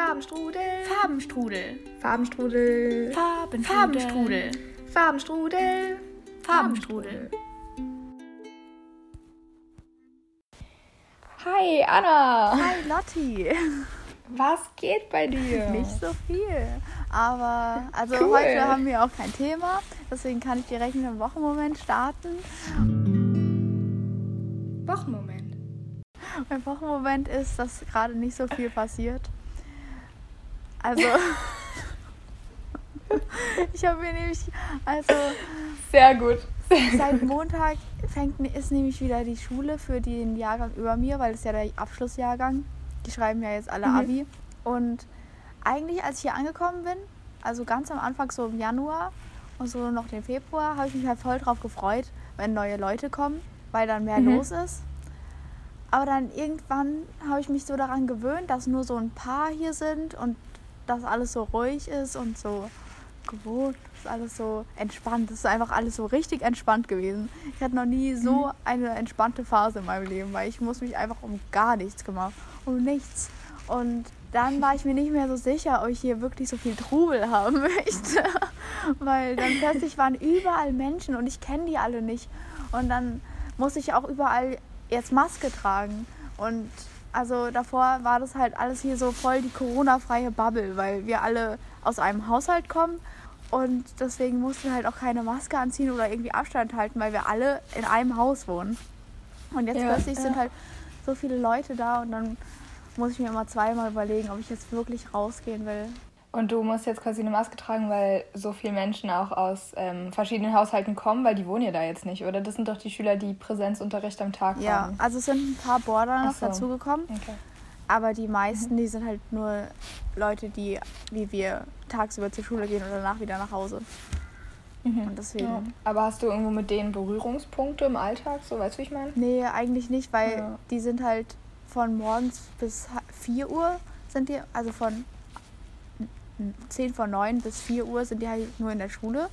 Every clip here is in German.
Farbenstrudel. Farbenstrudel. Farbenstrudel. Farbenstrudel. Farbenstrudel. Farbenstrudel. Farbenstrudel. Hi, Anna. Hi Lotti. Was geht bei dir? Nicht so viel. Aber also Cool. heute haben wir auch kein Thema. Deswegen kann ich direkt mit dem Wochenmoment starten. Wochenmoment. Mein Wochenmoment ist, dass gerade nicht so viel passiert. Also. ich habe mir nämlich. Also. Sehr gut. Sehr Seit Montag fängt, ist nämlich wieder die Schule für den Jahrgang über mir, weil es ja der Abschlussjahrgang. Die schreiben ja jetzt alle Mhm. Abi. Und eigentlich, als ich hier angekommen bin, also ganz am Anfang so im Januar und so noch den Februar, habe ich mich halt voll drauf gefreut, wenn neue Leute kommen, weil dann mehr Mhm. los ist. Aber dann irgendwann habe ich mich so daran gewöhnt, dass nur so ein paar hier sind und dass alles so ruhig ist und so gewohnt. Das ist alles so entspannt. Das ist einfach alles so richtig entspannt gewesen. Ich hatte noch nie so eine entspannte Phase in meinem Leben, weil ich muss mich einfach um gar nichts kümmern. Um nichts. Und dann war ich mir nicht mehr so sicher, ob ich hier wirklich so viel Trubel haben möchte. weil dann plötzlich waren überall Menschen und ich kenne die alle nicht. Und dann muss ich auch überall jetzt Maske tragen. Und also davor war das halt alles hier so voll die Corona-freie Bubble, weil wir alle aus einem Haushalt kommen und deswegen mussten wir halt auch keine Maske anziehen oder irgendwie Abstand halten, weil wir alle in einem Haus wohnen. Und jetzt Ja, plötzlich sind ja. halt so viele Leute da und dann muss ich mir immer zweimal überlegen, ob ich jetzt wirklich rausgehen will. Und du musst jetzt quasi eine Maske tragen, weil so viele Menschen auch aus ähm, verschiedenen Haushalten kommen, weil die wohnen ja da jetzt nicht, oder? Das sind doch die Schüler, die Präsenzunterricht am Tag Ja, haben. also es sind ein paar Border noch so. dazugekommen, Okay. aber die meisten, die sind halt nur Leute, die wie wir tagsüber zur Schule gehen und danach wieder nach Hause. Mhm. Und deswegen. Ja. Aber hast du irgendwo mit denen Berührungspunkte im Alltag? So, weißt du, wie ich meine? Nee, eigentlich nicht, weil Ja. die sind halt von morgens bis ha- 4 Uhr sind die, also von 10 vor 9 bis 4 Uhr sind die halt nur in der Schule.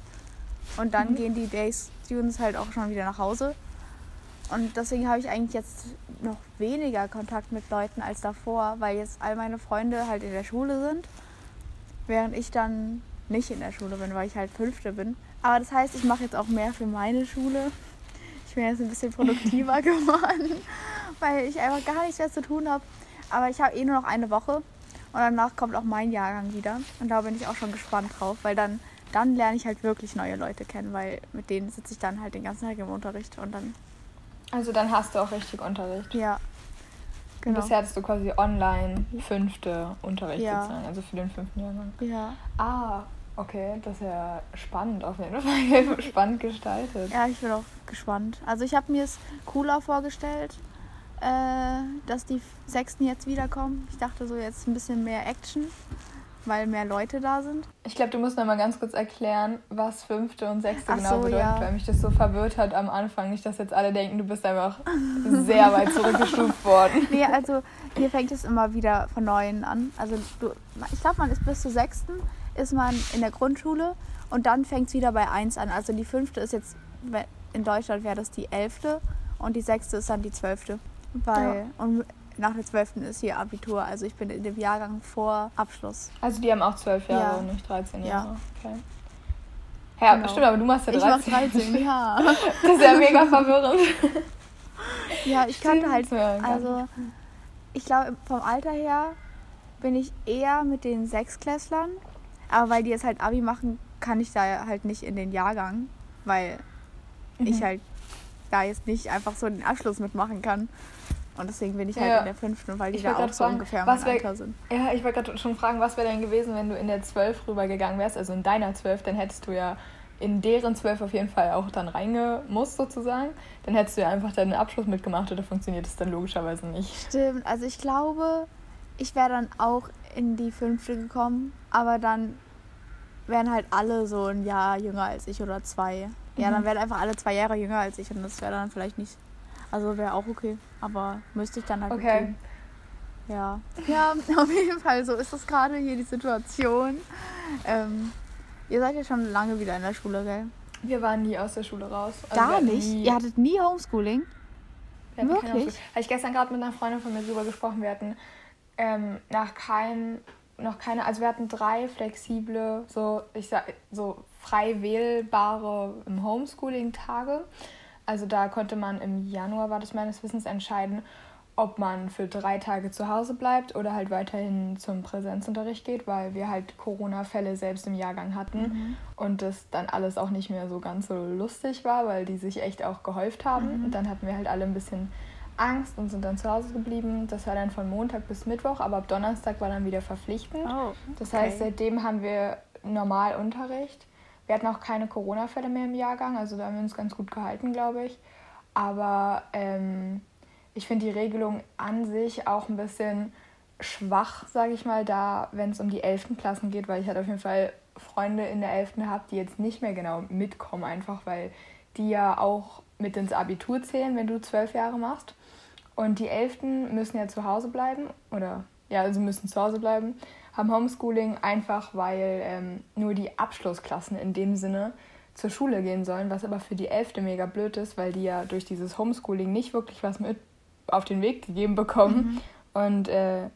Und dann Mhm. gehen die Day Students halt auch schon wieder nach Hause. Und deswegen habe ich eigentlich jetzt noch weniger Kontakt mit Leuten als davor, weil jetzt all meine Freunde halt in der Schule sind, während ich dann nicht in der Schule bin, weil ich halt Fünfte bin. Aber das heißt, ich mache jetzt auch mehr für meine Schule. Ich bin jetzt ein bisschen produktiver geworden, weil ich einfach gar nichts mehr zu tun habe. Aber ich habe eh nur noch eine Woche und danach kommt auch mein Jahrgang wieder. Und da bin ich auch schon gespannt drauf, weil dann, dann lerne ich halt wirklich neue Leute kennen, weil mit denen sitze ich dann halt den ganzen Tag im Unterricht und dann, Also dann hast du auch richtig Unterricht. ja. Und Genau. Bisher hattest du quasi online fünfte Unterricht Ja. sozusagen, also für den fünften Jahrgang. Ja. Ah, okay, das ist ja spannend auf jeden Fall. spannend gestaltet. ja, ich bin auch gespannt. Also ich habe mir es cooler vorgestellt, äh, dass die Sechsten jetzt wiederkommen. Ich dachte so jetzt ein bisschen mehr Action, weil mehr Leute da sind. Ich glaube, du musst noch mal ganz kurz erklären, was fünfte und sechste Ach genau so, bedeutet, ja. weil mich das so verwirrt hat am Anfang. Nicht, dass jetzt alle denken, du bist einfach sehr weit zurückgestuft worden. Nee, also hier fängt es immer wieder von Neuem an. Also du, ich glaube, man ist bis zur sechsten ist man in der Grundschule und dann fängt es wieder bei 1 an. Also die fünfte ist jetzt, in Deutschland wäre das die elfte und die sechste ist dann die zwölfte. Weil, und nach der zwölften ist hier Abitur. Also ich bin in dem Jahrgang vor Abschluss. Also die haben auch zwölf Jahre Ja. und nicht 13 Ja. Jahre. Okay. Ja, Genau. stimmt, aber du machst ja Ich 13. mach 13, ja. Das ist ja mega verwirrend. Ja, ich kannte halt, Ja, also ich glaube vom Alter her bin ich eher mit den Sechsklässlern, aber weil die jetzt halt Abi machen, kann ich da halt nicht in den Jahrgang, weil ich Mhm. halt da jetzt nicht einfach so den Abschluss mitmachen kann. Und deswegen bin ich halt Ja. in der fünften, weil die Ich da auch so fragen, ungefähr was mein Alter sind. Ja, ich wollte gerade schon fragen, was wäre denn gewesen, wenn du in der 12 rübergegangen wärst, also in deiner 12, dann hättest du ja in deren 12 auf jeden Fall auch dann reingemusst sozusagen. Dann hättest du ja einfach deinen Abschluss mitgemacht oder funktioniert es dann logischerweise nicht. Stimmt, also ich glaube, ich wäre dann auch in die fünfte gekommen, aber dann wären halt alle so ein Jahr jünger als ich oder zwei. Ja, Mhm. dann wären einfach alle zwei Jahre jünger als ich und das wäre dann vielleicht nicht. Also wäre auch okay, aber müsste ich dann halt Okay. mitgehen. Ja. Ja, auf jeden Fall, so ist das gerade hier die Situation. Ähm, ihr seid ja schon lange wieder in der Schule, gell? Wir waren nie aus der Schule raus. Also Gar nicht? Ihr hattet nie Homeschooling? wir Wirklich? Habe ich gestern gerade mit einer Freundin von mir drüber gesprochen. Wir hatten ähm, nach keinem noch keine, also wir hatten drei flexible, so ich sag so frei wählbare im Homeschooling Tage. Also da konnte man im Januar, war das meines Wissens, entscheiden, ob man für drei Tage zu Hause bleibt oder halt weiterhin zum Präsenzunterricht geht, weil wir halt Corona-Fälle selbst im Jahrgang hatten mhm. und das dann alles auch nicht mehr so ganz so lustig war, weil die sich echt auch gehäuft haben. Mhm. Und dann hatten wir halt alle ein bisschen Angst und sind dann zu Hause geblieben. Das war dann von Montag bis Mittwoch, aber ab Donnerstag war dann wieder verpflichtend. Oh, okay. Das heißt, seitdem haben wir normal Unterricht. Wir hatten auch keine Corona-Fälle mehr im Jahrgang, also da haben wir uns ganz gut gehalten, glaube ich. Aber ähm, ich finde die Regelung an sich auch ein bisschen schwach, sage ich mal, da, wenn es um die 11. Klassen geht, weil ich halt auf jeden Fall Freunde in der 11. habe, die jetzt nicht mehr genau mitkommen, einfach weil die ja auch mit ins Abitur zählen, wenn du zwölf Jahre machst. Und die 11. müssen ja zu Hause bleiben, oder ja, also müssen zu Hause bleiben, haben Homeschooling einfach, weil ähm, nur die Abschlussklassen in dem Sinne zur Schule gehen sollen, was aber für die 11. mega blöd ist, weil die ja durch dieses Homeschooling nicht wirklich was mit auf den Weg gegeben bekommen mhm. und äh,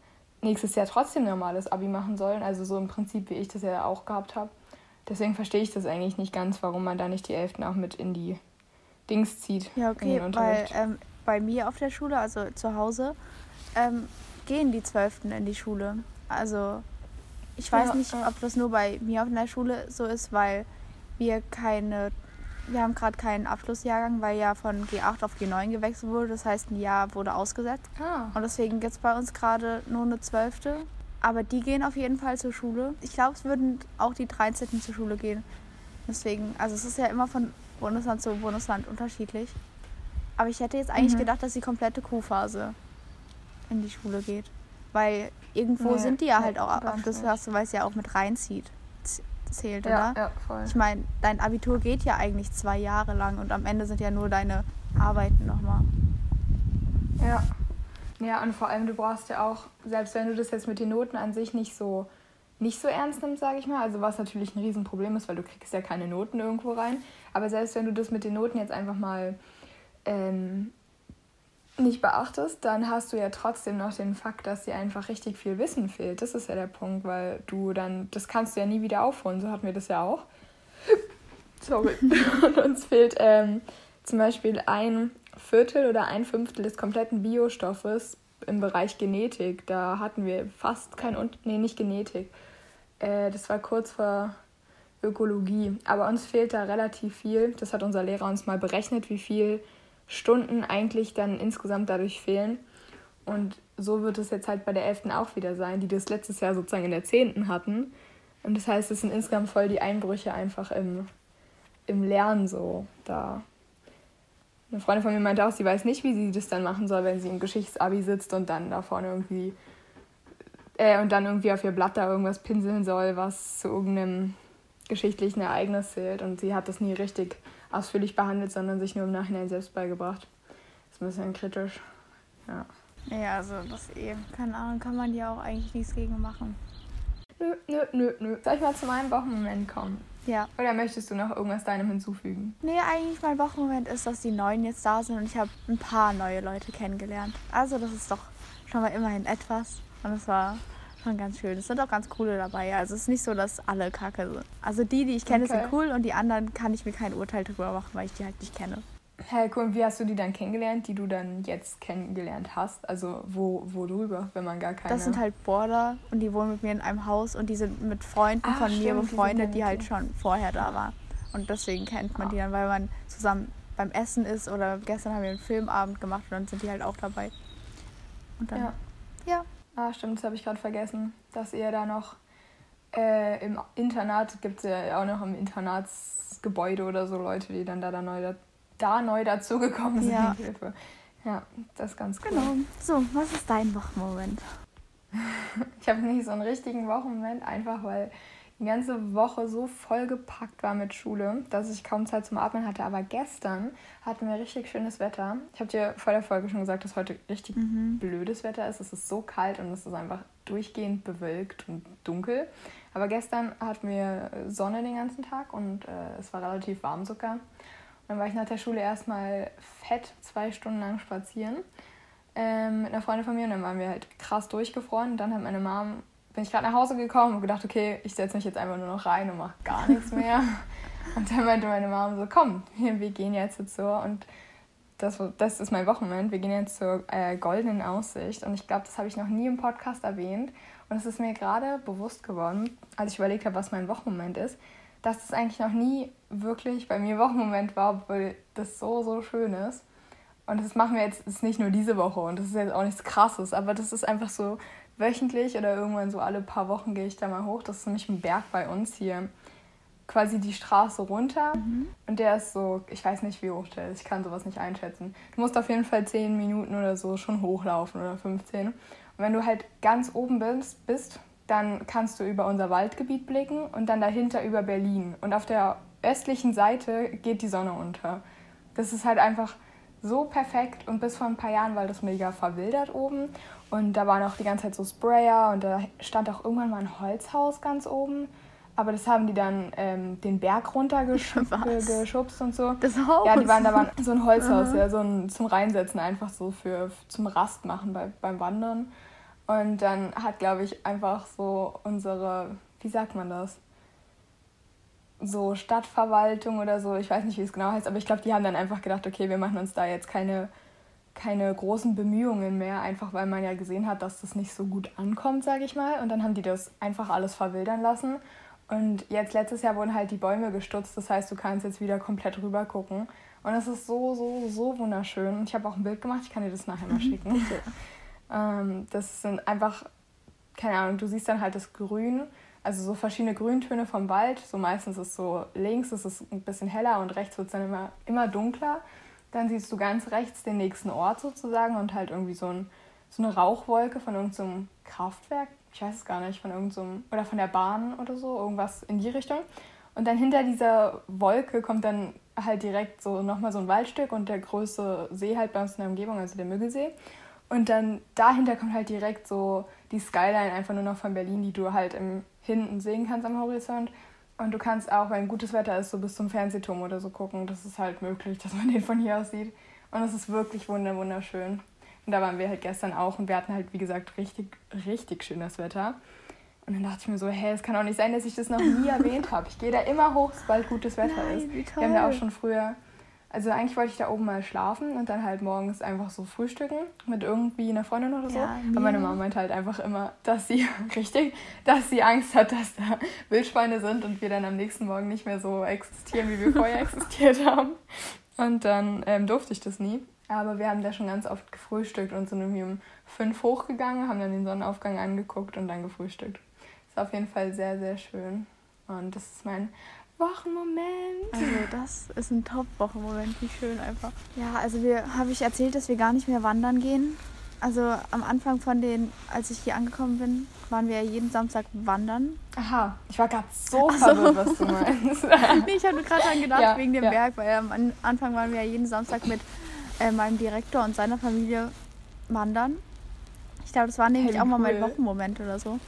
nächstes Jahr trotzdem normales Abi machen sollen. Also so im Prinzip, wie ich das ja auch gehabt habe. Deswegen verstehe ich das eigentlich nicht ganz, warum man da nicht die Elften auch mit in die Dings zieht. Ja, okay, weil ähm, bei mir auf der Schule, also zu Hause, ähm, gehen die Zwölften in die Schule. Also ich weiß ja, nicht, ob das nur bei mir auf der Schule so ist, weil wir keine wir haben gerade keinen Abschlussjahrgang, weil ja von G8 auf G9 gewechselt wurde. Das heißt, ein Jahr wurde ausgesetzt. Ah. Und deswegen gibt es bei uns gerade nur eine Zwölfte. Aber die gehen auf jeden Fall zur Schule. Ich glaube, es würden auch die 13. zur Schule gehen. Deswegen, also es ist ja immer von Bundesland zu Bundesland unterschiedlich. Aber ich hätte jetzt eigentlich mhm. gedacht, dass die komplette Q-Phase in die Schule geht. Weil irgendwo nee, sind die ja halt auch Abschlussklasse, weil es ja auch mit reinzieht zählt, ja, oder? Ja, voll. Ich meine, dein Abitur geht ja eigentlich zwei Jahre lang und am Ende sind ja nur deine Arbeiten nochmal. Ja. Ja, und vor allem, du brauchst ja auch, selbst wenn du das jetzt mit den Noten an sich nicht so nicht so ernst nimmst, sage ich mal, also was natürlich ein Riesenproblem ist, weil du kriegst ja keine Noten irgendwo rein, aber selbst wenn du das mit den Noten jetzt einfach mal ähm, nicht beachtest, dann hast du ja trotzdem noch den Fakt, dass dir einfach richtig viel Wissen fehlt. Das ist ja der Punkt, weil du dann, das kannst du ja nie wieder aufholen. So hatten wir das ja auch. Sorry. Und uns fehlt ähm, zum Beispiel ein Viertel oder ein Fünftel des kompletten Biostoffes im Bereich Genetik. Da hatten wir fast kein, nee, nicht Genetik. Äh, das war kurz vor Ökologie. Aber uns fehlt da relativ viel. Das hat unser Lehrer uns mal berechnet, wie viel Stunden eigentlich dann insgesamt dadurch fehlen. Und so wird es jetzt halt bei der 11. auch wieder sein, die das letztes Jahr sozusagen in der 10. hatten. Und das heißt, es sind insgesamt voll die Einbrüche einfach im, im Lernen so da. Eine Freundin von mir meinte auch, sie weiß nicht, wie sie das dann machen soll, wenn sie im Geschichtsabi sitzt und dann da vorne irgendwie äh, und dann irgendwie auf ihr Blatt da irgendwas pinseln soll, was zu irgendeinem geschichtlichen Ereignis zählt. Und sie hat das nie richtig ausführlich behandelt, sondern sich nur im Nachhinein selbst beigebracht. Das ist ein bisschen kritisch. Ja. Ja, also das eben, keine Ahnung, kann man ja auch eigentlich nichts gegen machen. Nö, nö, nö, nö. Soll ich mal zu meinem Wochenmoment kommen? Ja. Oder möchtest du noch irgendwas deinem hinzufügen? Nee, eigentlich mein Wochenmoment ist, dass die Neuen jetzt da sind und ich habe ein paar neue Leute kennengelernt. Also das ist doch schon mal immerhin etwas. Und es war schon ganz schön. Es sind auch ganz coole dabei. Also es ist nicht so, dass alle kacke sind. Also die, die ich kenne, okay. sind cool und die anderen kann ich mir kein Urteil drüber machen, weil ich die halt nicht kenne. Hey, cool. Und wie hast du die dann kennengelernt, die du dann jetzt kennengelernt hast? Also wo, wo drüber, wenn man gar keine... Das sind halt Border und die wohnen mit mir in einem Haus und die sind mit Freunden Ach, von stimmt, mir befreundet, die, die halt schon vorher da waren. Und deswegen kennt man die dann, weil man zusammen beim Essen ist oder gestern haben wir einen Filmabend gemacht und dann sind die halt auch dabei. Und dann, ja. ja. Ah, stimmt, das habe ich gerade vergessen, dass ihr da noch äh, im Internat gibt es ja auch noch im Internatsgebäude oder so Leute, die dann da, da neu, da, da neu dazugekommen sind. Ja. Hilfe. Ja, das ist ganz cool. Genau. So, was ist dein Wochenmoment? ich habe nicht so einen richtigen Wochenmoment, einfach weil die ganze Woche so vollgepackt war mit Schule, dass ich kaum Zeit zum Atmen hatte. Aber gestern hatten wir richtig schönes Wetter. Ich habe dir vor der Folge schon gesagt, dass heute richtig mhm. blödes Wetter ist. Es ist so kalt und es ist einfach durchgehend bewölkt und dunkel. Aber gestern hatten wir Sonne den ganzen Tag und äh, es war relativ warm sogar. Und dann war ich nach der Schule erstmal fett zwei Stunden lang spazieren ähm, mit einer Freundin von mir und dann waren wir halt krass durchgefroren. Dann hat meine Mom bin ich gerade nach Hause gekommen und gedacht, okay, ich setze mich jetzt einfach nur noch rein und mache gar nichts mehr. und dann meinte meine Mama so, komm, wir gehen jetzt, so und das, das ist mein Wochenende. Wir gehen jetzt zur äh, Goldenen Aussicht und ich glaube, das habe ich noch nie im Podcast erwähnt. Und es ist mir gerade bewusst geworden, als ich überlegt habe, was mein Wochenmoment ist, dass das eigentlich noch nie wirklich bei mir Wochenmoment war, obwohl das so, so schön ist. Und das machen wir jetzt ist nicht nur diese Woche und das ist jetzt auch nichts Krasses, aber das ist einfach so wöchentlich oder irgendwann so alle paar Wochen gehe ich da mal hoch. Das ist nämlich ein Berg bei uns hier. Quasi die Straße runter mhm. und der ist so, ich weiß nicht, wie hoch der ist, ich kann sowas nicht einschätzen. Du musst auf jeden Fall 10 Minuten oder so schon hochlaufen oder 15. Und wenn du halt ganz oben bist, bist dann kannst du über unser Waldgebiet blicken und dann dahinter über Berlin. Und auf der östlichen Seite geht die Sonne unter. Das ist halt einfach so perfekt und bis vor ein paar Jahren war das mega verwildert oben und da waren auch die ganze Zeit so Sprayer und da stand auch irgendwann mal ein Holzhaus ganz oben. Aber das haben die dann ähm, den Berg runtergeschubst und so. Das Haus? Ja, die waren, da war so ein Holzhaus, ja, so ein, zum Reinsetzen einfach so für zum Rast machen bei, beim Wandern. Und dann hat, glaube ich, einfach so unsere, wie sagt man das? So Stadtverwaltung oder so, ich weiß nicht, wie es genau heißt, aber ich glaube, die haben dann einfach gedacht, okay, wir machen uns da jetzt keine, keine großen Bemühungen mehr, einfach weil man ja gesehen hat, dass das nicht so gut ankommt, sage ich mal. Und dann haben die das einfach alles verwildern lassen. Und jetzt letztes Jahr wurden halt die Bäume gestutzt, das heißt, du kannst jetzt wieder komplett rüber gucken. Und es ist so, so, so wunderschön. Und ich habe auch ein Bild gemacht, ich kann dir das nachher mal mhm. schicken. Ähm, das sind einfach, keine Ahnung, du siehst dann halt das Grün, also so verschiedene Grüntöne vom Wald. So meistens ist es so links ist es ein bisschen heller und rechts wird es dann immer, immer dunkler. Dann siehst du ganz rechts den nächsten Ort sozusagen und halt irgendwie so, ein, so eine Rauchwolke von irgendeinem so Kraftwerk. Ich weiß es gar nicht, von irgendeinem, so oder von der Bahn oder so, irgendwas in die Richtung. Und dann hinter dieser Wolke kommt dann halt direkt so nochmal so ein Waldstück und der größte See halt bei uns in der Umgebung, also der Müggelsee. Und dann dahinter kommt halt direkt so die Skyline einfach nur noch von Berlin, die du halt im hinten sehen kannst am Horizont. Und du kannst auch, wenn gutes Wetter ist, so bis zum Fernsehturm oder so gucken. Das ist halt möglich, dass man den von hier aus sieht. Und es ist wirklich wunderschön. Und da waren wir halt gestern auch und wir hatten halt, wie gesagt, richtig, richtig schönes Wetter. Und dann dachte ich mir so, hä, es kann auch nicht sein, dass ich das noch nie erwähnt habe. Ich gehe da immer hoch, sobald gutes Wetter Nein, ist. Wir haben da auch schon früher also eigentlich wollte ich da oben mal schlafen und dann halt morgens einfach so frühstücken mit irgendwie einer Freundin oder so. Ja, Aber meine Mama meint halt einfach immer, dass sie richtig, dass sie Angst hat, dass da Wildschweine sind und wir dann am nächsten Morgen nicht mehr so existieren, wie wir vorher existiert haben. Und dann ähm, durfte ich das nie. Aber wir haben da schon ganz oft gefrühstückt und sind irgendwie um fünf hochgegangen, haben dann den Sonnenaufgang angeguckt und dann gefrühstückt. Ist auf jeden Fall sehr, sehr schön. Und das ist mein Wochenmoment. Also das ist ein Top-Wochenmoment, wie schön einfach. Ja, also wir habe ich erzählt, dass wir gar nicht mehr wandern gehen. Also am Anfang von den, als ich hier angekommen bin, waren wir jeden Samstag wandern. Aha, ich war gerade so Ach verwirrt, was du meinst. nee, ich habe gerade daran gedacht, ja, wegen dem ja. Berg, weil am Anfang waren wir ja jeden Samstag mit äh, meinem Direktor und seiner Familie wandern. Ich glaube, das war nämlich hey, auch mal mein Wochenmoment oder so.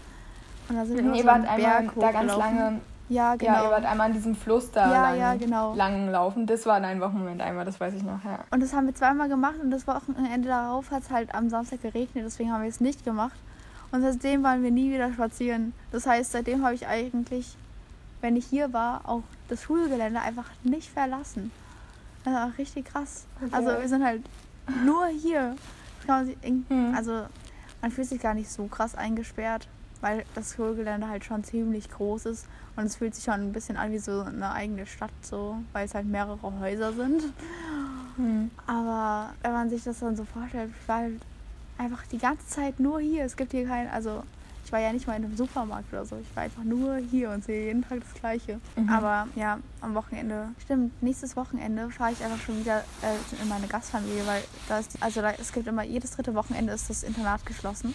Und da sind wir nee, so einen Berg da ganz lange ja, genau. Ja, ihr wart einmal an diesem Fluss da ja, lang, ja, genau. lang laufen. Das war dein Wochenmoment einmal, das weiß ich noch. Ja. Und das haben wir zweimal gemacht und das Wochenende darauf hat es halt am Samstag geregnet, deswegen haben wir es nicht gemacht. Und seitdem waren wir nie wieder spazieren. Das heißt, seitdem habe ich eigentlich, wenn ich hier war, auch das Schulgelände einfach nicht verlassen. Das war richtig krass. Okay. Also wir sind halt nur hier. Hm. Also man fühlt sich gar nicht so krass eingesperrt, weil das Schulgelände halt schon ziemlich groß ist und es fühlt sich schon ein bisschen an wie so eine eigene Stadt, so, weil es halt mehrere Häuser sind. Mhm. Aber wenn man sich das dann so vorstellt, ich war halt einfach die ganze Zeit nur hier. Es gibt hier kein, also ich war ja nicht mal in einem Supermarkt oder so. Ich war einfach nur hier und sehe jeden Tag das Gleiche. Mhm. Aber ja, am Wochenende, stimmt, nächstes Wochenende fahre ich einfach schon wieder äh, in meine Gastfamilie, weil da ist, also da, es gibt immer, jedes dritte Wochenende ist das Internat geschlossen.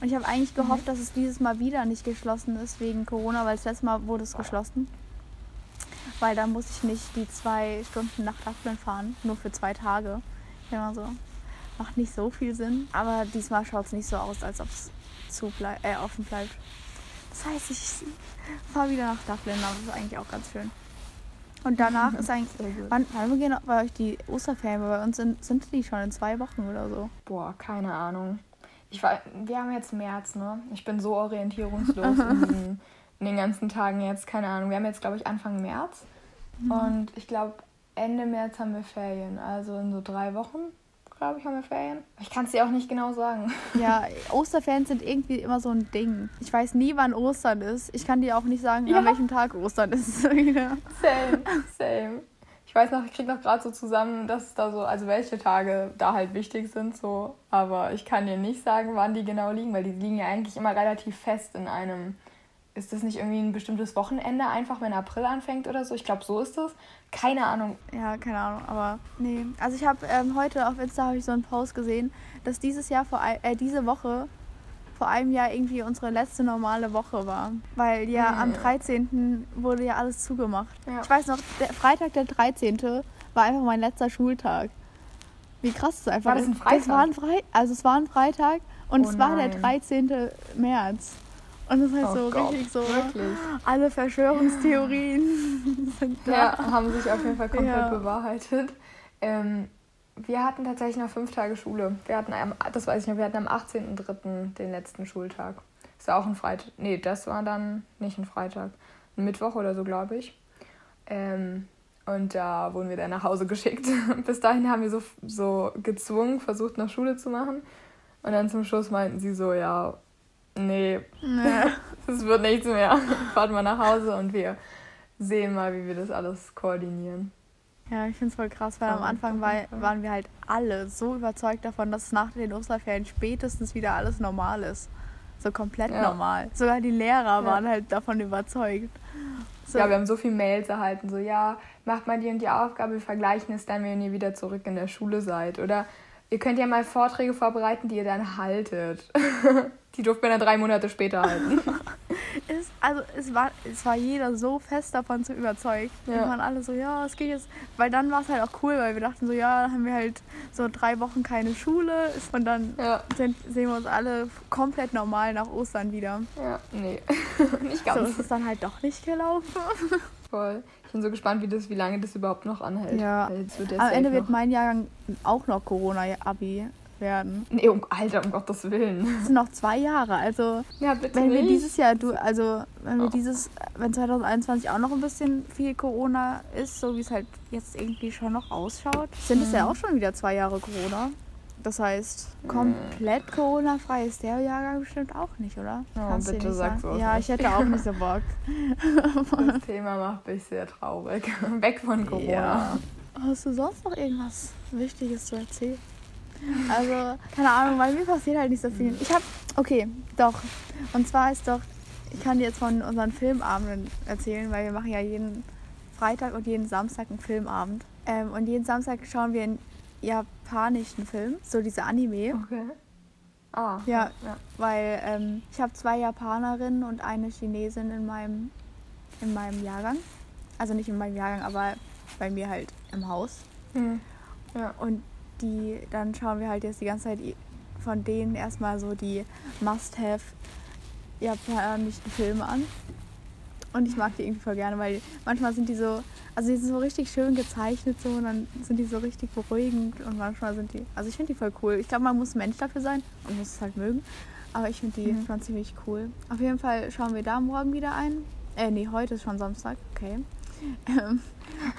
Und ich habe eigentlich gehofft, mhm. dass es dieses Mal wieder nicht geschlossen ist wegen Corona, weil das letzte Mal wurde es geschlossen. Weil da muss ich nicht die zwei Stunden nach Dublin fahren, nur für zwei Tage. Immer so. Macht nicht so viel Sinn. Aber diesmal schaut es nicht so aus, als ob es äh, offen bleibt. Das heißt, ich fahre wieder nach Dublin, aber das ist eigentlich auch ganz schön. Und danach ist eigentlich. Wann, wann beginnen bei euch die Osterferien? Bei uns sind, sind die schon in zwei Wochen oder so. Boah, keine Ahnung ich war, wir haben jetzt März, ne? Ich bin so orientierungslos in, diesen, in den ganzen Tagen jetzt, keine Ahnung. Wir haben jetzt, glaube ich, Anfang März. Mhm. Und ich glaube, Ende März haben wir Ferien. Also in so drei Wochen, glaube ich, haben wir Ferien. Ich kann es dir auch nicht genau sagen. Ja, Osterferien sind irgendwie immer so ein Ding. Ich weiß nie, wann Ostern ist. Ich kann dir auch nicht sagen, ja. an welchem Tag Ostern ist. same, same weiß noch, ich kriege noch gerade so zusammen, dass da so, also welche Tage da halt wichtig sind, so. Aber ich kann dir nicht sagen, wann die genau liegen, weil die liegen ja eigentlich immer relativ fest in einem. Ist das nicht irgendwie ein bestimmtes Wochenende einfach, wenn April anfängt oder so? Ich glaube, so ist das. Keine Ahnung. Ja, keine Ahnung, aber nee. Also ich habe ähm, heute auf Insta ich so einen Post gesehen, dass dieses Jahr vor äh, diese Woche vor einem Jahr irgendwie unsere letzte normale Woche war. Weil ja mhm. am 13. wurde ja alles zugemacht. Ja. Ich weiß noch, der Freitag der 13. war einfach mein letzter Schultag. Wie krass ist das einfach. War das ein Freitag? Das war ein Fre also es war ein Freitag und oh es war nein. der 13. März. Und das heißt oh so Gott, richtig so, wirklich? alle Verschwörungstheorien sind da. Ja, haben sich auf jeden Fall komplett ja. bewahrheitet. Ähm, wir hatten tatsächlich noch fünf Tage Schule. Wir hatten, am, das weiß ich noch, wir hatten am 18.03. den letzten Schultag. Ist ja auch ein Freitag. Nee, das war dann nicht ein Freitag. Ein Mittwoch oder so, glaube ich. Ähm, und da wurden wir dann nach Hause geschickt. Bis dahin haben wir so, so gezwungen, versucht, nach Schule zu machen. Und dann zum Schluss meinten sie so, ja, nee, das wird nichts mehr. Fahrt mal nach Hause und wir sehen mal, wie wir das alles koordinieren. Ja, ich finde es voll krass, weil am Anfang war, waren wir halt alle so überzeugt davon, dass nach den Osterferien spätestens wieder alles normal ist. So komplett ja. normal. Sogar die Lehrer ja. waren halt davon überzeugt. So. Ja, wir haben so viele Mails erhalten, so ja, macht mal die und die Aufgabe, wir vergleichen es dann, wenn ihr wieder zurück in der Schule seid. Oder ihr könnt ja mal Vorträge vorbereiten, die ihr dann haltet. die durften wir dann drei Monate später halten. es, also es war, es war jeder so fest davon zu überzeugt. Ja. Wir waren alle so, ja, es geht jetzt. Weil dann war es halt auch cool, weil wir dachten so, ja, dann haben wir halt so drei Wochen keine Schule und dann ja. sind, sehen wir uns alle komplett normal nach Ostern wieder. Ja, nee, nicht ganz. So ist es dann halt doch nicht gelaufen. Voll. Ich bin so gespannt, wie, das, wie lange das überhaupt noch anhält. Ja. Am Ende wird mein Jahrgang auch noch Corona-Abi werden. Nee, um, Alter, um Gottes Willen. Das sind noch zwei Jahre. Also, ja, bitte wenn nicht. wir dieses Jahr, du, also, wenn wir oh. dieses, wenn 2021 auch noch ein bisschen viel Corona ist, so wie es halt jetzt irgendwie schon noch ausschaut, sind es mhm. ja auch schon wieder zwei Jahre Corona. Das heißt, komplett Corona-frei ist der Jahrgang bestimmt auch nicht, oder? Oh, Kannst bitte sag so. Ja, ich hätte auch nicht so Bock. das Thema macht mich sehr traurig. Weg von Corona. Ja. Hast du sonst noch irgendwas Wichtiges zu erzählen? Also, keine Ahnung, weil mir passiert halt nicht so viel. Ich hab, okay, doch. Und zwar ist doch, ich kann dir jetzt von unseren Filmabenden erzählen, weil wir machen ja jeden Freitag und jeden Samstag einen Filmabend. Ähm, und jeden Samstag schauen wir einen japanischen Film, so diese Anime. Okay. Ah, ja, ja. weil ähm, ich habe zwei Japanerinnen und eine Chinesin in meinem, in meinem Jahrgang. Also nicht in meinem Jahrgang, aber bei mir halt im Haus. Hm. Ja. Und die, dann schauen wir halt jetzt die ganze Zeit von denen erstmal so die Must-Have japanischen Filme an. Und ich mag die irgendwie voll gerne, weil manchmal sind die so, also die sind so richtig schön gezeichnet so und dann sind die so richtig beruhigend und manchmal sind die, also ich finde die voll cool. Ich glaube, man muss Mensch dafür sein und muss es halt mögen. Aber ich finde die mhm. schon ziemlich cool. Auf jeden Fall schauen wir da morgen wieder ein. Äh, nee, heute ist schon Samstag, okay. Ähm,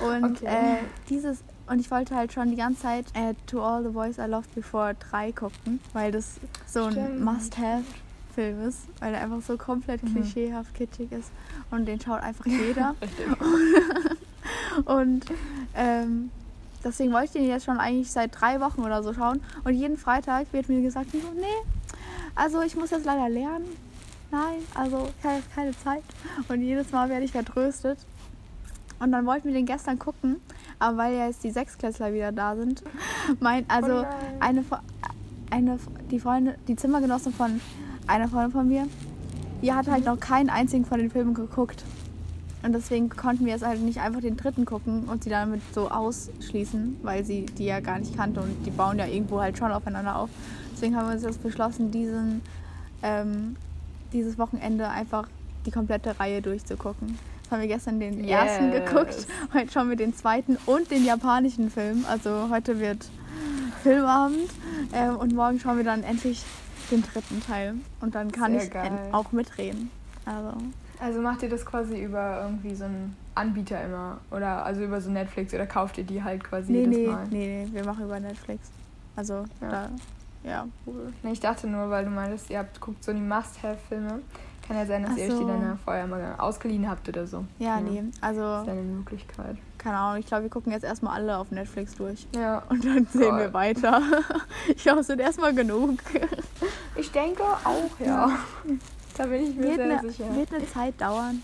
und okay. Äh, dieses und ich wollte halt schon die ganze Zeit äh, To All the Boys I Loved Before 3 gucken, weil das so ein Must-Have-Film ist, weil er einfach so komplett mhm. klischeehaft kitschig ist und den schaut einfach jeder. und ähm, deswegen wollte ich den jetzt schon eigentlich seit drei Wochen oder so schauen. Und jeden Freitag wird mir gesagt, nee, also ich muss jetzt leider lernen. Nein, also ich habe jetzt keine Zeit. Und jedes Mal werde ich vertröstet. Und dann wollten wir den gestern gucken aber weil ja jetzt die Sechsklässler wieder da sind, mein, also oh eine, eine, die Freundin, die Zimmergenossin von einer Freundin von mir, die hat halt noch keinen einzigen von den Filmen geguckt. Und deswegen konnten wir jetzt halt nicht einfach den dritten gucken und sie damit so ausschließen, weil sie die ja gar nicht kannte und die bauen ja irgendwo halt schon aufeinander auf. Deswegen haben wir uns jetzt beschlossen, diesen, ähm, dieses Wochenende einfach die komplette Reihe durchzugucken. Haben wir gestern den yes. ersten geguckt. Heute schauen wir den zweiten und den japanischen Film. Also heute wird Filmabend. Ähm, und morgen schauen wir dann endlich den dritten Teil. Und dann kann Sehr ich auch mitreden. Also, Also macht ihr das quasi über irgendwie so einen Anbieter immer? Oder also über so Netflix oder kauft ihr die halt quasi nee, jedes nee, Mal? nee, nee, wir machen über Netflix. Also, Ja. da, ja, cool. Ich dachte nur, weil du meintest, ihr habt guckt so die Must-Have-Filme. Kann ja sein, dass Ach ihr euch die dann ja vorher mal ausgeliehen habt oder so. Ja, nee, also, Das ist ja eine Möglichkeit. keine Ahnung, ich glaube, wir gucken jetzt erstmal alle auf Netflix durch. Ja. Und dann sehen wir weiter. Ich glaube, es sind erstmal genug. Ich denke auch, ja. Da bin ich mir Wird sehr eine, sicher. wird eine Zeit dauern.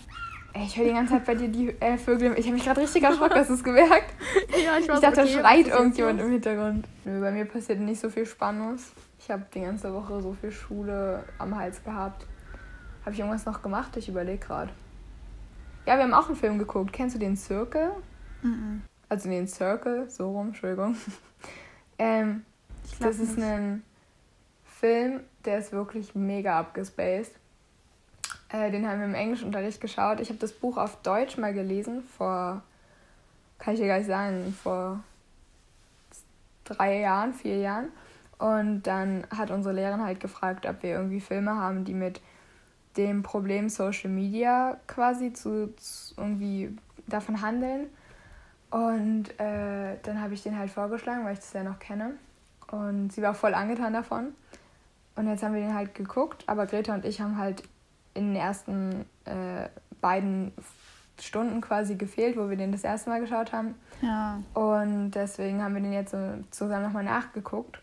Ey, ich höre die ganze Zeit bei dir die äh, Vögel. Ich habe mich gerade richtig erschrocken, hast du es gemerkt? Ja, Ich dachte, da schreit irgendjemand im Hintergrund. Nö, bei mir passiert nicht so viel Spannendes. Ich habe die ganze Woche so viel Schule am Hals gehabt. Habe ich irgendwas noch gemacht? Ich überlege gerade. Ja, wir haben auch einen Film geguckt. Kennst du den Circle? Mhm. Also den Circle, so rum, Entschuldigung. ähm, das ist nicht. ein Film, der ist wirklich mega abgespaced. Äh, den haben wir im Englischunterricht geschaut. Ich habe das Buch auf Deutsch mal gelesen, vor, kann ich dir gar nicht sagen, vor drei Jahren, vier Jahren. Und dann hat unsere Lehrerin halt gefragt, ob wir irgendwie Filme haben, die mit dem Problem Social Media quasi zu, zu irgendwie davon handeln. Und äh, dann habe ich den halt vorgeschlagen, weil ich das ja noch kenne. Und sie war voll angetan davon. Und jetzt haben wir den halt geguckt, aber Greta und ich haben halt in den ersten äh, beiden Stunden quasi gefehlt, wo wir den das erste Mal geschaut haben. Ja. Und deswegen haben wir den jetzt so zusammen nochmal nachgeguckt.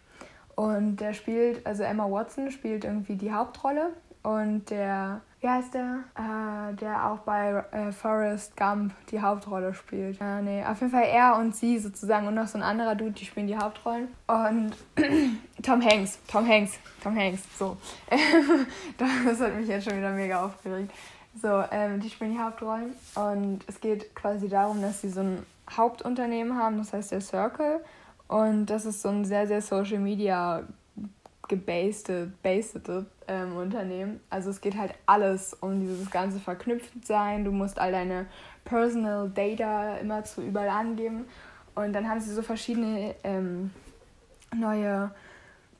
Und der spielt, also Emma Watson spielt irgendwie die Hauptrolle. Und der, wie heißt der? Äh, der auch bei äh, Forrest Gump die Hauptrolle spielt. Ja, nee, auf jeden Fall er und sie sozusagen und noch so ein anderer Dude, die spielen die Hauptrollen. Und Tom Hanks, Tom Hanks, Tom Hanks, so. das hat mich jetzt schon wieder mega aufgeregt. So, ähm, die spielen die Hauptrollen und es geht quasi darum, dass sie so ein Hauptunternehmen haben, das heißt der Circle. Und das ist so ein sehr, sehr Social Media gebased, based, ähm, Unternehmen. Also es geht halt alles um dieses ganze Verknüpftsein. Du musst all deine Personal Data immer zu überall angeben. Und dann haben sie so verschiedene ähm, neue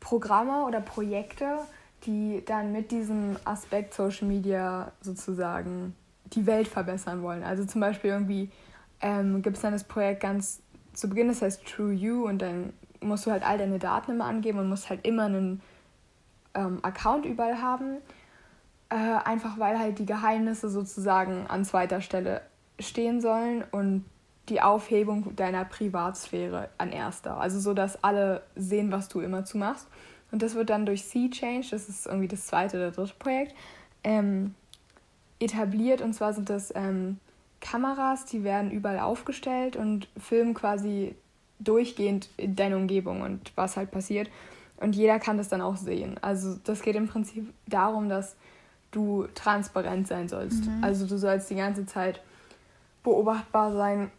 Programme oder Projekte, die dann mit diesem Aspekt Social Media sozusagen die Welt verbessern wollen. Also zum Beispiel irgendwie ähm, gibt es dann das Projekt ganz zu Beginn, das heißt True You und dann musst du halt all deine Daten immer angeben und musst halt immer einen ähm, Account überall haben. Äh, einfach weil halt die Geheimnisse sozusagen an zweiter Stelle stehen sollen und die Aufhebung deiner Privatsphäre an erster. Also so, dass alle sehen, was du immer zu machst. Und das wird dann durch Sea Change, das ist irgendwie das zweite oder dritte Projekt, ähm, etabliert. Und zwar sind das ähm, Kameras, die werden überall aufgestellt und filmen quasi durchgehend in deine Umgebung und was halt passiert. Und jeder kann das dann auch sehen. Also das geht im Prinzip darum, dass du transparent sein sollst. Mhm. Also du sollst die ganze Zeit beobachtbar sein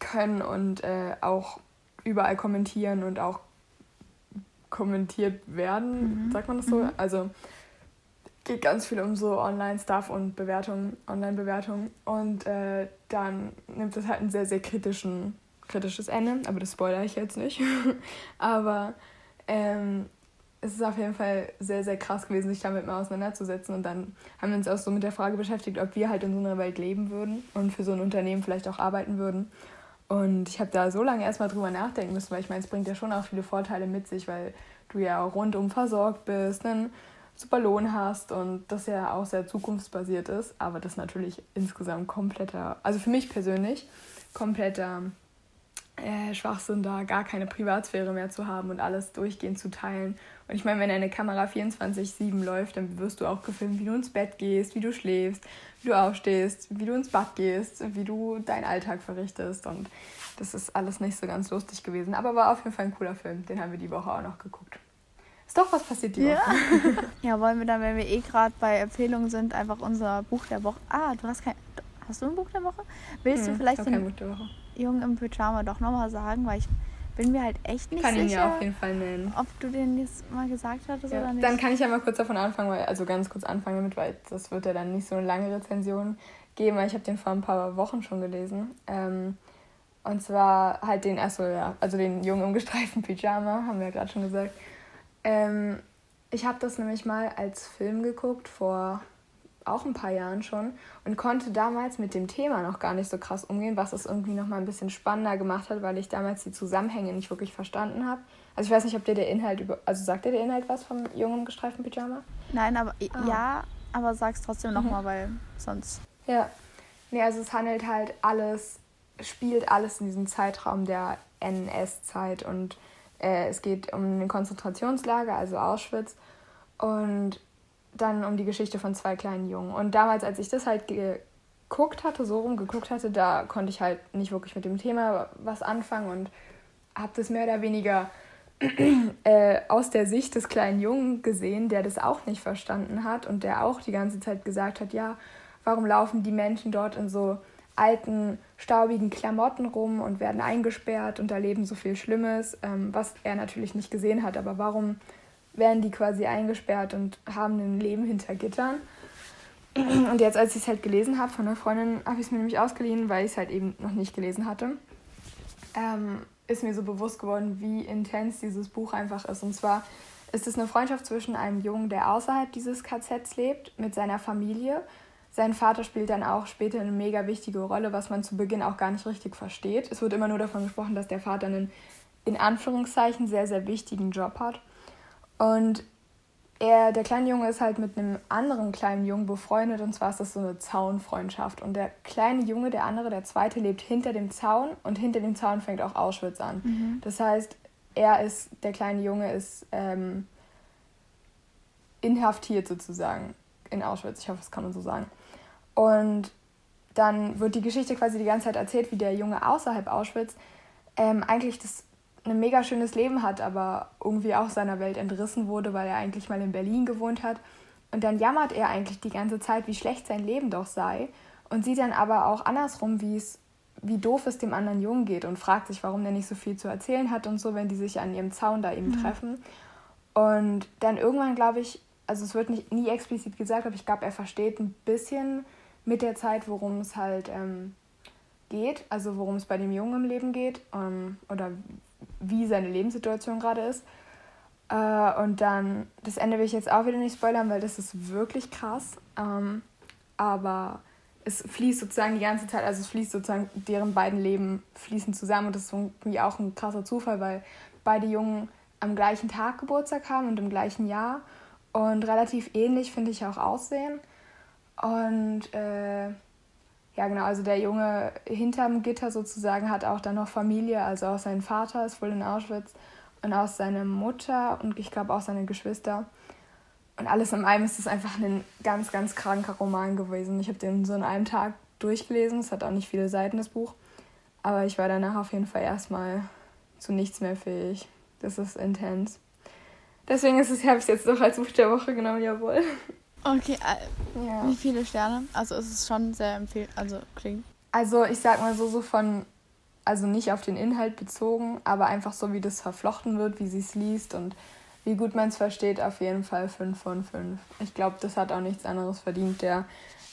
können und äh, auch überall kommentieren und auch kommentiert werden, Mhm. sagt man das so? Mhm. Also geht ganz viel um so Online-Stuff und Bewertungen, Online-Bewertungen. Und äh, dann nimmt es halt einen sehr, sehr kritischen, kritisches Ende, aber das spoilere ich jetzt nicht. aber ähm, es ist auf jeden Fall sehr, sehr krass gewesen, sich damit mal auseinanderzusetzen. Und dann haben wir uns auch so mit der Frage beschäftigt, ob wir halt in so einer Welt leben würden und für so ein Unternehmen vielleicht auch arbeiten würden. Und ich habe da so lange erstmal drüber nachdenken müssen, weil ich meine, es bringt ja schon auch viele Vorteile mit sich, weil du ja auch rundum versorgt bist, einen super Lohn hast und das ja auch sehr zukunftsbasiert ist, aber das natürlich insgesamt kompletter, also für mich persönlich, kompletter äh, Schwachsinn, da gar keine Privatsphäre mehr zu haben und alles durchgehend zu teilen. Und ich meine, wenn eine Kamera 24-7 läuft, dann wirst du auch gefilmt, wie du ins Bett gehst, wie du schläfst, wie du aufstehst, wie du ins Bad gehst, wie du deinen Alltag verrichtest. Und das ist alles nicht so ganz lustig gewesen. Aber war auf jeden Fall ein cooler Film. Den haben wir die Woche auch noch geguckt. Ist doch was passiert die Ja. Woche. ja, wollen wir dann, wenn wir eh gerade bei Empfehlungen sind, einfach unser Buch der Woche. Ah, du hast kein. Hast du ein Buch der Woche? Willst Hm, du vielleicht ich hab kein Buch der Woche. Jungen im Pyjama doch nochmal sagen? Weil ich bin mir halt echt nicht Kann ihn sicher, ja auf jeden Fall nennen. ob du den jetzt mal gesagt hattest Ja, oder nicht. dann kann ich ja mal kurz davon anfangen, weil, also ganz kurz anfangen damit, weil das wird ja dann nicht so eine lange Rezension geben, weil ich habe den vor ein paar Wochen schon gelesen. Ähm, und zwar halt den, achso, ja, also den Jungen im gestreiften Pyjama, haben wir ja gerade schon gesagt. Ähm, ich habe das nämlich mal als Film geguckt vor auch ein paar Jahren schon und konnte damals mit dem Thema noch gar nicht so krass umgehen, was es irgendwie noch mal ein bisschen spannender gemacht hat, weil ich damals die Zusammenhänge nicht wirklich verstanden habe. Also ich weiß nicht, ob dir der Inhalt über also sagt dir der Inhalt was vom jungen gestreiften Pyjama? Nein, aber ah. ja, aber sag's trotzdem noch mhm. mal, weil sonst Ja. Nee, also es handelt halt alles spielt alles in diesem Zeitraum der NS-Zeit und äh, es geht um ein Konzentrationslager, also Auschwitz und dann um die Geschichte von zwei kleinen Jungen. Und damals, als ich das halt geguckt hatte, so rumgeguckt hatte, da konnte ich halt nicht wirklich mit dem Thema was anfangen und habe das mehr oder weniger äh, aus der Sicht des kleinen Jungen gesehen, der das auch nicht verstanden hat und der auch die ganze Zeit gesagt hat, ja, warum laufen die Menschen dort in so alten, staubigen Klamotten rum und werden eingesperrt und erleben so viel Schlimmes, ähm, was er natürlich nicht gesehen hat. Aber warum werden die quasi eingesperrt und haben ein Leben hinter Gittern? Und jetzt, als ich es halt gelesen habe von einer Freundin, habe ich es mir nämlich ausgeliehen, weil ich es halt eben noch nicht gelesen hatte, ähm, ist mir so bewusst geworden, wie intens dieses Buch einfach ist. Und zwar ist es eine Freundschaft zwischen einem Jungen, der außerhalb dieses KZs lebt, mit seiner Familie sein Vater spielt dann auch später eine mega wichtige Rolle, was man zu Beginn auch gar nicht richtig versteht. Es wird immer nur davon gesprochen, dass der Vater einen in Anführungszeichen sehr, sehr wichtigen Job hat. Und er, der kleine Junge ist halt mit einem anderen kleinen Jungen befreundet und zwar ist das so eine Zaunfreundschaft. Und der kleine Junge, der andere, der zweite, lebt hinter dem Zaun und hinter dem Zaun fängt auch Auschwitz an. Mhm. Das heißt, er ist, der kleine Junge ist ähm, inhaftiert sozusagen in Auschwitz. Ich hoffe, das kann man so sagen. Und dann wird die Geschichte quasi die ganze Zeit erzählt, wie der Junge außerhalb Auschwitz ähm, eigentlich das ein mega schönes Leben hat, aber irgendwie auch seiner Welt entrissen wurde, weil er eigentlich mal in Berlin gewohnt hat. Und dann jammert er eigentlich die ganze Zeit, wie schlecht sein Leben doch sei und sieht dann aber auch andersrum, wie es wie doof es dem anderen Jungen geht und fragt sich, warum der nicht so viel zu erzählen hat und so, wenn die sich an ihrem Zaun da eben mhm. treffen. Und dann irgendwann, glaube ich, also es wird nicht, nie explizit gesagt, aber ich glaube, er versteht ein bisschen, mit der Zeit, worum es halt ähm, geht, also worum es bei dem Jungen im Leben geht ähm, oder wie seine Lebenssituation gerade ist. Äh, und dann, das Ende will ich jetzt auch wieder nicht spoilern, weil das ist wirklich krass. Ähm, aber es fließt sozusagen die ganze Zeit, also es fließt sozusagen, deren beiden Leben fließen zusammen und das ist irgendwie auch ein krasser Zufall, weil beide Jungen am gleichen Tag Geburtstag haben und im gleichen Jahr und relativ ähnlich, finde ich, auch aussehen. Und äh, ja, genau, also der Junge hinterm Gitter sozusagen hat auch dann noch Familie, also auch sein Vater ist wohl in Auschwitz und auch seine Mutter und ich glaube auch seine Geschwister. Und alles in allem ist es einfach ein ganz, ganz kranker Roman gewesen. Ich habe den so in einem Tag durchgelesen. Es hat auch nicht viele Seiten, das Buch. Aber ich war danach auf jeden Fall erstmal zu nichts mehr fähig. Das ist intens. Deswegen ist es, habe ich es jetzt doch als Buch der Woche genommen, jawohl. Okay, äh, ja. wie viele Sterne? Also ist es schon sehr empfehlenswert, also klingt. Also ich sag mal so, so von, also nicht auf den Inhalt bezogen, aber einfach so, wie das verflochten wird, wie sie es liest und wie gut man es versteht, auf jeden Fall 5 von 5. Ich glaube, das hat auch nichts anderes verdient. Der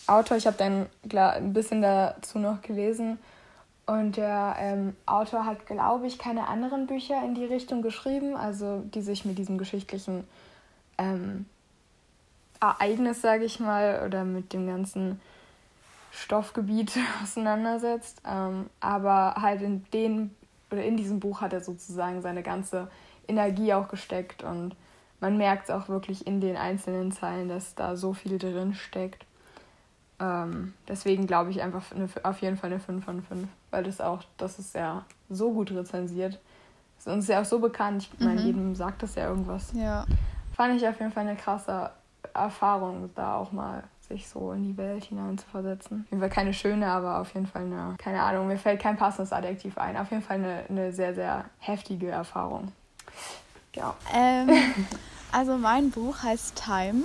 Autor, ich habe dann klar, ein bisschen dazu noch gelesen und der ähm, Autor hat, glaube ich, keine anderen Bücher in die Richtung geschrieben, also die sich mit diesem geschichtlichen ähm, Ereignis, sage ich mal, oder mit dem ganzen Stoffgebiet auseinandersetzt. Ähm, aber halt in den oder in diesem Buch hat er sozusagen seine ganze Energie auch gesteckt und man merkt es auch wirklich in den einzelnen Zeilen, dass da so viel drin steckt. Ähm, deswegen glaube ich einfach eine, auf jeden Fall eine 5 von 5, weil das auch, das ist ja so gut rezensiert. Das ist uns ja auch so bekannt, ich meine, mhm. jedem sagt das ja irgendwas. Ja. Fand ich auf jeden Fall eine krasse Erfahrung, da auch mal sich so in die Welt hineinzuversetzen. Fall keine schöne, aber auf jeden Fall eine, keine Ahnung, mir fällt kein passendes Adjektiv ein. Auf jeden Fall eine, eine sehr, sehr heftige Erfahrung. Ja. Ähm, also mein Buch heißt Time.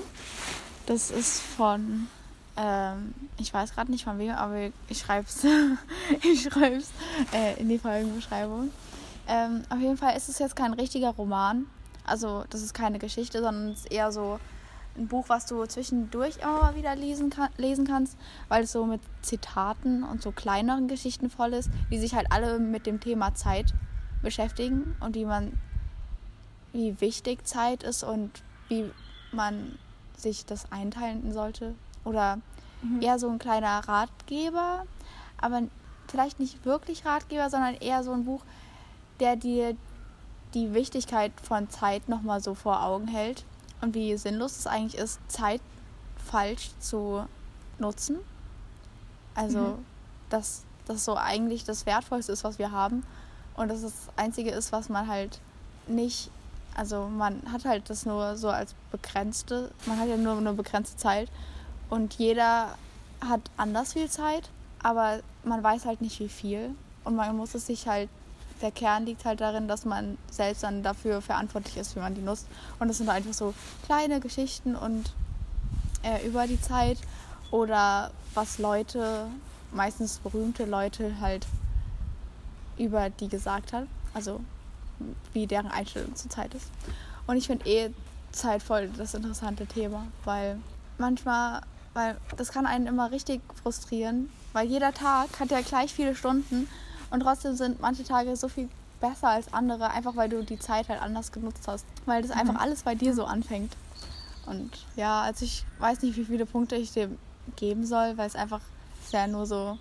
Das ist von, ähm, ich weiß gerade nicht von wem, aber ich schreibe es ich schreib's, äh, in die Folgenbeschreibung. Ähm, auf jeden Fall ist es jetzt kein richtiger Roman. Also das ist keine Geschichte, sondern es ist eher so ein Buch, was du zwischendurch immer mal wieder lesen, kann, lesen kannst, weil es so mit Zitaten und so kleineren Geschichten voll ist, die sich halt alle mit dem Thema Zeit beschäftigen und wie man, wie wichtig Zeit ist und wie man sich das einteilen sollte. Oder Mhm. eher so ein kleiner Ratgeber, aber vielleicht nicht wirklich Ratgeber, sondern eher so ein Buch, der dir die Wichtigkeit von Zeit nochmal so vor Augen hält und wie sinnlos es eigentlich ist, Zeit falsch zu nutzen. Also, Mhm. dass das so eigentlich das Wertvollste ist, was wir haben und dass das Einzige ist, was man halt nicht, also man hat halt das nur so als begrenzte, man hat ja nur eine begrenzte Zeit und jeder hat anders viel Zeit, aber man weiß halt nicht wie viel und man muss es sich halt der Kern liegt halt darin, dass man selbst dann dafür verantwortlich ist, wie man die nutzt. Und das sind einfach so kleine Geschichten und äh, über die Zeit oder was Leute, meistens berühmte Leute halt über die gesagt hat. Also wie deren Einstellung zur Zeit ist. Und ich finde eh Zeit voll das interessante Thema, weil manchmal, weil das kann einen immer richtig frustrieren, weil jeder Tag hat ja gleich viele Stunden und trotzdem sind manche Tage so viel besser als andere, einfach weil du die Zeit halt anders genutzt hast. Weil das einfach alles bei dir so anfängt. Und ja, also ich weiß nicht, wie viele Punkte ich dem geben soll, weil es einfach ist ja nur so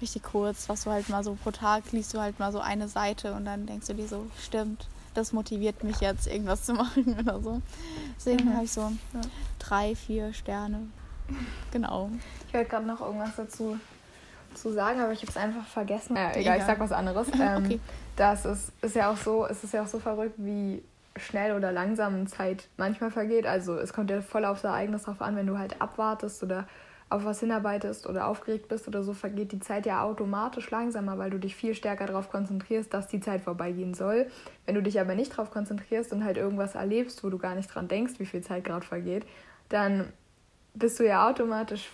richtig kurz, was du halt mal so pro Tag liest du halt mal so eine Seite und dann denkst du dir so, stimmt, das motiviert mich jetzt, irgendwas zu machen oder so. Deswegen Mhm. habe ich so drei, vier Sterne. Genau. Ich wollte gerade noch irgendwas dazu zu sagen, aber ich habe es einfach vergessen. Äh, egal, Egal. ich sag was anderes. Ähm, Okay. Das ist, ist ja auch so, es ist ja auch so verrückt, wie schnell oder langsam Zeit manchmal vergeht. Also es kommt ja voll aufs Ereignis drauf an, wenn du halt abwartest oder auf was hinarbeitest oder aufgeregt bist oder so, vergeht die Zeit ja automatisch langsamer, weil du dich viel stärker darauf konzentrierst, dass die Zeit vorbeigehen soll. Wenn du dich aber nicht darauf konzentrierst und halt irgendwas erlebst, wo du gar nicht dran denkst, wie viel Zeit gerade vergeht, dann bist du ja automatisch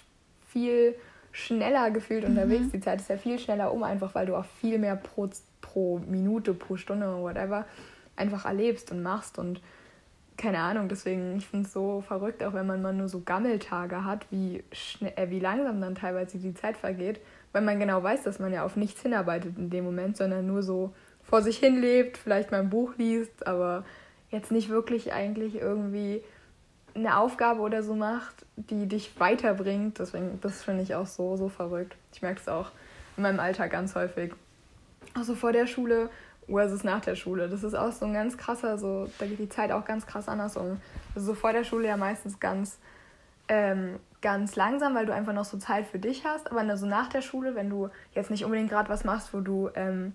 viel schneller gefühlt unterwegs. Die Zeit ist ja viel schneller um, einfach weil du auch viel mehr pro, pro Minute, pro Stunde, whatever, einfach erlebst und machst und keine Ahnung, deswegen, ich finde es so verrückt, auch wenn man mal nur so Gammeltage hat, wie, schnell, äh, wie langsam dann teilweise die Zeit vergeht, weil man genau weiß, dass man ja auf nichts hinarbeitet in dem Moment, sondern nur so vor sich hin lebt, vielleicht mal ein Buch liest, aber jetzt nicht wirklich eigentlich irgendwie eine Aufgabe oder so macht, die dich weiterbringt. Deswegen, das finde ich auch so, so verrückt. Ich merke es auch in meinem Alltag ganz häufig. Auch so vor der Schule versus nach der Schule. Das ist auch so ein ganz krasser, so, da geht die Zeit auch ganz krass anders um. Also so vor der Schule ja meistens ganz, ähm, ganz langsam, weil du einfach noch so Zeit für dich hast. Aber so nach der Schule, wenn du jetzt nicht unbedingt gerade was machst, wo du ähm,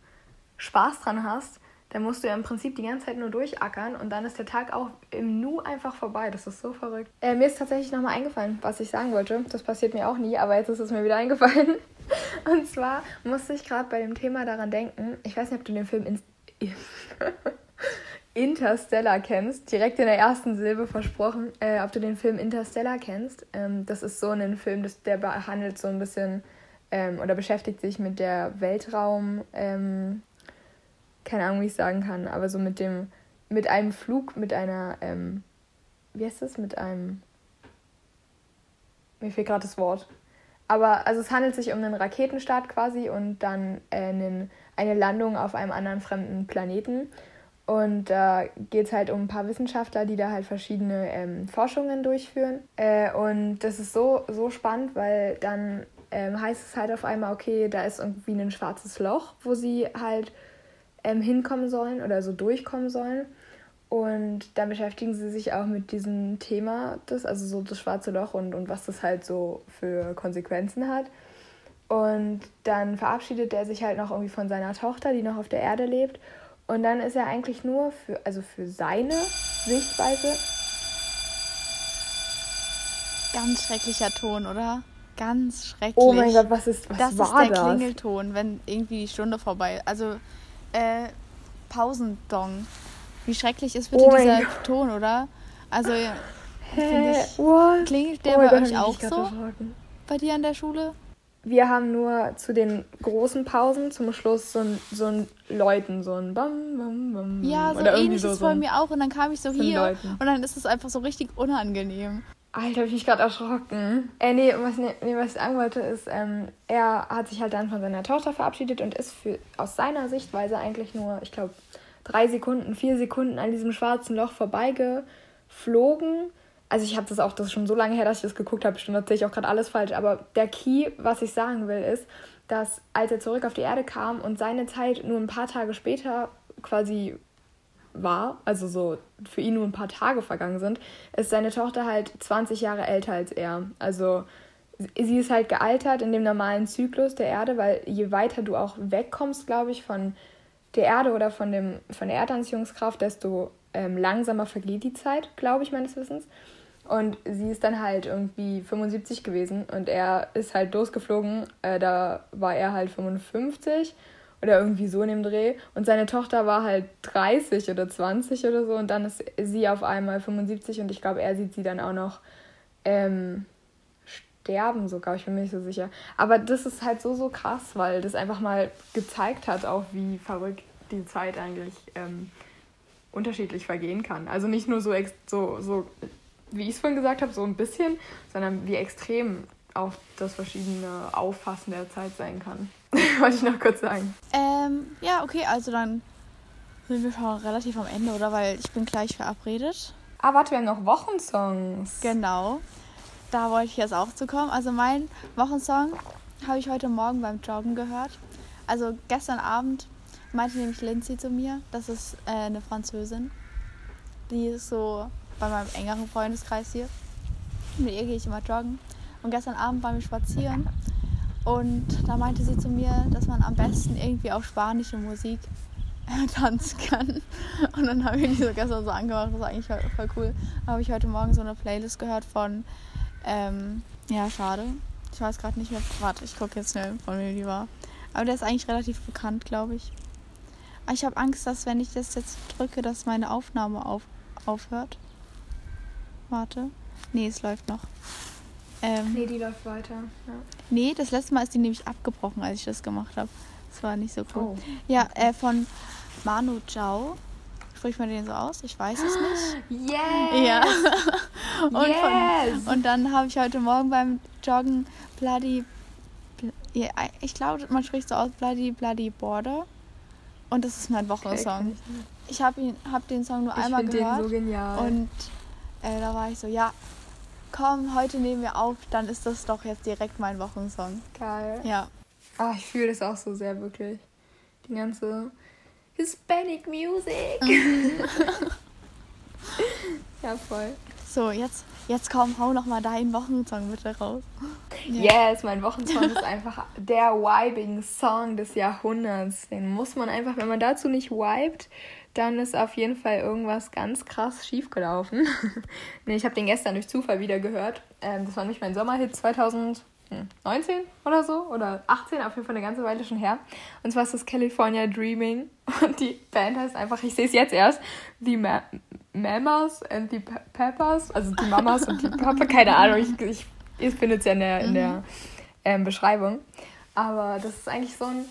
Spaß dran hast, dann musst du ja im Prinzip die ganze Zeit nur durchackern und dann ist der Tag auch im Nu einfach vorbei. Das ist so verrückt. Äh, mir ist tatsächlich nochmal eingefallen, was ich sagen wollte. Das passiert mir auch nie, aber jetzt ist es mir wieder eingefallen. Und zwar musste ich gerade bei dem Thema daran denken, ich weiß nicht, ob du den Film In Interstellar kennst, direkt in der ersten Silbe versprochen, äh, ob du den Film Interstellar kennst. Ähm, das ist so ein Film, das, der behandelt so ein bisschen ähm, oder beschäftigt sich mit der Weltraum, ähm, keine Ahnung, wie ich sagen kann, aber so mit dem, mit einem Flug, mit einer, ähm, wie heißt das, mit einem, mir fehlt gerade das Wort. Aber also es handelt sich um einen Raketenstart quasi und dann äh, einen, eine Landung auf einem anderen fremden Planeten. Und da geht es halt um ein paar Wissenschaftler, die da halt verschiedene ähm, Forschungen durchführen. Äh, und das ist so, so spannend, weil dann ähm, heißt es halt auf einmal, okay, da ist irgendwie ein schwarzes Loch, wo sie halt ähm, hinkommen sollen oder so durchkommen sollen. Und dann beschäftigen sie sich auch mit diesem Thema, das, also so das schwarze Loch und, und was das halt so für Konsequenzen hat. Und dann verabschiedet er sich halt noch irgendwie von seiner Tochter, die noch auf der Erde lebt. Und dann ist er eigentlich nur für, also für seine Sichtweise. Ganz schrecklicher Ton, oder? Ganz schrecklich. Oh mein Gott, was ist, was das war ist der das? Klingelton, wenn irgendwie die Stunde vorbei ist. Also, äh, Pausendong. Wie schrecklich ist bitte Oh dieser Gott. Ton, oder? Also, Hä? ich. Klingelt Oh der mein bei Gott, euch auch so? Bei dir an der Schule? Wir haben nur zu den großen Pausen zum Schluss so ein, so ein Läuten, so ein Bam, Bam, Bam. Ja, so Oder irgendwie ähnlich so, ist so bei mir auch. Und dann kam ich so hier. Läuten. Und dann ist es einfach so richtig unangenehm. Alter, hab ich mich gerade erschrocken. Äh, nee, was, nee, was ich sagen wollte, ist, ähm, er hat sich halt dann von seiner Tochter verabschiedet und ist für, aus seiner Sichtweise eigentlich nur, ich glaube, drei Sekunden, vier Sekunden an diesem schwarzen Loch vorbeigeflogen. also ich habe das auch, das ist schon so lange her, dass ich das geguckt habe, bestimmt erzähle ich auch gerade alles falsch, aber der Key, was ich sagen will, ist, dass als er zurück auf die Erde kam und seine Zeit nur ein paar Tage später quasi war, also so für ihn nur ein paar Tage vergangen sind, ist seine Tochter halt 20 Jahre älter als er. Also sie ist halt gealtert in dem normalen Zyklus der Erde, weil je weiter du auch wegkommst, glaube ich, von der Erde oder von, dem, von der Erdanziehungskraft, desto ähm, langsamer vergeht die Zeit, glaube ich, meines Wissens. Und sie ist dann halt irgendwie 75 gewesen und er ist halt losgeflogen. Äh, da war er halt 55 oder irgendwie so in dem Dreh. Und seine Tochter war halt 30 oder 20 oder so. Und dann ist sie auf einmal 75 und ich glaube, er sieht sie dann auch noch ähm, sterben sogar. Ich bin mir nicht so sicher. Aber das ist halt so, so krass, weil das einfach mal gezeigt hat, auch wie verrückt die Zeit eigentlich ähm, unterschiedlich vergehen kann. Also nicht nur so, so, so wie ich es vorhin gesagt habe, so ein bisschen, sondern wie extrem auch das verschiedene Auffassen der Zeit sein kann. Wollte ich noch kurz sagen. Ähm, ja, okay, also dann sind wir schon relativ am Ende, oder? Weil ich bin gleich verabredet. Ah, warte, wir haben noch Wochensongs. Genau. Da wollte ich jetzt auch zu kommen. Also mein Wochensong habe ich heute Morgen beim Joggen gehört. Also gestern Abend meinte nämlich Lindsay zu mir, das ist äh, eine Französin. Die ist so bei meinem engeren Freundeskreis hier. Mit ihr gehe ich immer joggen. Und gestern Abend waren wir spazieren und da meinte sie zu mir, dass man am besten irgendwie auf spanische Musik tanzen kann. Und dann habe ich die so gestern so angemacht, das war eigentlich voll cool. Da habe ich heute Morgen so eine Playlist gehört von, ähm, ja, schade. Ich weiß gerade nicht mehr, warte, ich gucke jetzt schnell, von wem die war. Aber der ist eigentlich relativ bekannt, glaube ich. Aber ich habe Angst, dass wenn ich das jetzt drücke, dass meine Aufnahme auf, aufhört. Warte. Nee, es läuft noch. Ähm, nee, die läuft weiter. Ja. Nee, das letzte Mal ist die nämlich abgebrochen, als ich das gemacht habe. Das war nicht so cool. Oh. Ja, äh, von Manu Chao. Spricht man den so aus? Ich weiß es nicht. Yes! Ja. und, yes. Von, und dann habe ich heute Morgen beim Joggen Bloody. Ja, ich glaube, man spricht so aus Bloody Bloody Border. Und das ist mein Wochensong. Ich habe hab den Song nur ich einmal gehört. Den so genial. Und äh, da war ich so, ja, komm, heute nehmen wir auf, dann ist das doch jetzt direkt mein Wochensong. Geil. Ja. Ah, ich fühle das auch so sehr, wirklich. Die ganze Hispanic Music. ja, voll. So, jetzt, jetzt komm, hau noch mal deinen Wochensong bitte raus. Ja. Yes, mein Wochensong ist einfach der Vibing-Song des Jahrhunderts. Den muss man einfach, wenn man dazu nicht vibet, dann ist auf jeden Fall irgendwas ganz krass schiefgelaufen. nee, ich habe den gestern durch Zufall wieder gehört. Ähm, das war nicht mein Sommerhit 2019 oder so oder 18, auf jeden Fall eine ganze Weile schon her. Und zwar ist das California Dreaming und die Band heißt einfach, ich sehe es jetzt erst, The Ma Mamas and the Pe Peppers, also die Mamas und die Papa, keine Ahnung, ich, ich, ihr findet es ja in der, in der mhm. ähm, Beschreibung. Aber das ist eigentlich so ein,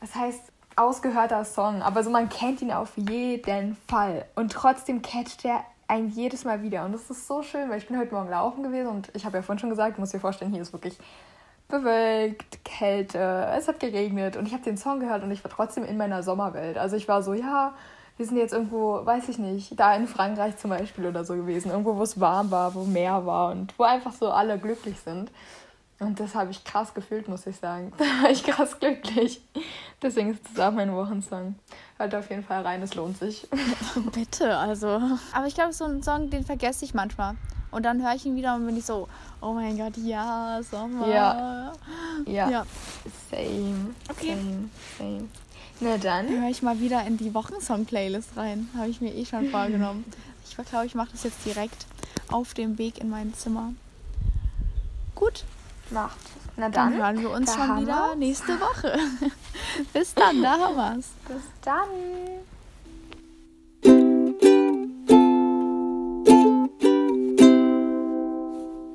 das heißt, ausgehörter Song, aber so man kennt ihn auf jeden Fall. Und trotzdem catcht er ein jedes Mal wieder. Und das ist so schön, weil ich bin heute Morgen laufen gewesen und ich habe ja vorhin schon gesagt, du musst dir vorstellen, hier ist wirklich bewölkt, Kälte, es hat geregnet und ich habe den Song gehört und ich war trotzdem in meiner Sommerwelt. Also ich war so, ja, wir sind jetzt irgendwo, weiß ich nicht, da in Frankreich zum Beispiel oder so gewesen, irgendwo, wo es warm war, wo Meer war und wo einfach so alle glücklich sind. Und das habe ich krass gefühlt, muss ich sagen. Da war ich krass glücklich. Deswegen ist das auch mein Wochensong. Hört auf jeden Fall rein, es lohnt sich. Bitte, also. Aber ich glaube, so ein Song, den vergesse ich manchmal. Und dann höre ich ihn wieder und bin ich so, oh mein Gott, ja, Sommer. Ja. Ja. ja. Same. Okay. Same, same. Na dann. Höre ich mal wieder in die Wochensong-Playlist rein. Habe ich mir eh schon vorgenommen. Ich glaube, ich mache das jetzt direkt auf dem Weg in mein Zimmer. Gut, macht. Na dann, dann hören wir uns schon wieder nächste Woche. Bis dann, da haben wir's. Bis dann.